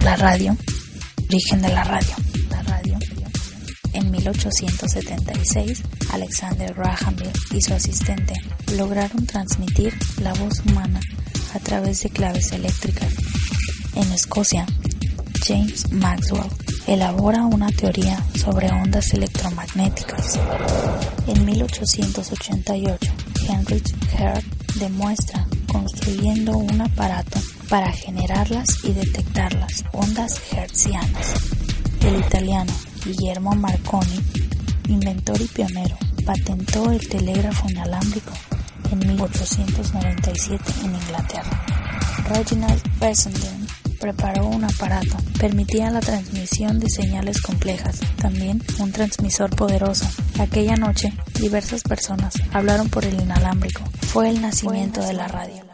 La radio, origen de la radio. La radio. En 1876, Alexander Graham Bell y su asistente lograron transmitir la voz humana a través de claves eléctricas. En Escocia, James Maxwell elabora una teoría sobre ondas electromagnéticas. En 1888, Heinrich Hertz demuestra construyendo un aparato para generarlas y detectarlas, ondas hertzianas. El italiano Guillermo Marconi, inventor y pionero, patentó el telégrafo inalámbrico en 1897 en Inglaterra. Reginald Fessenden preparó un aparato, permitía la transmisión de señales complejas, también un transmisor poderoso. Aquella noche, diversas personas hablaron por el inalámbrico. Fue el nacimiento de la radio.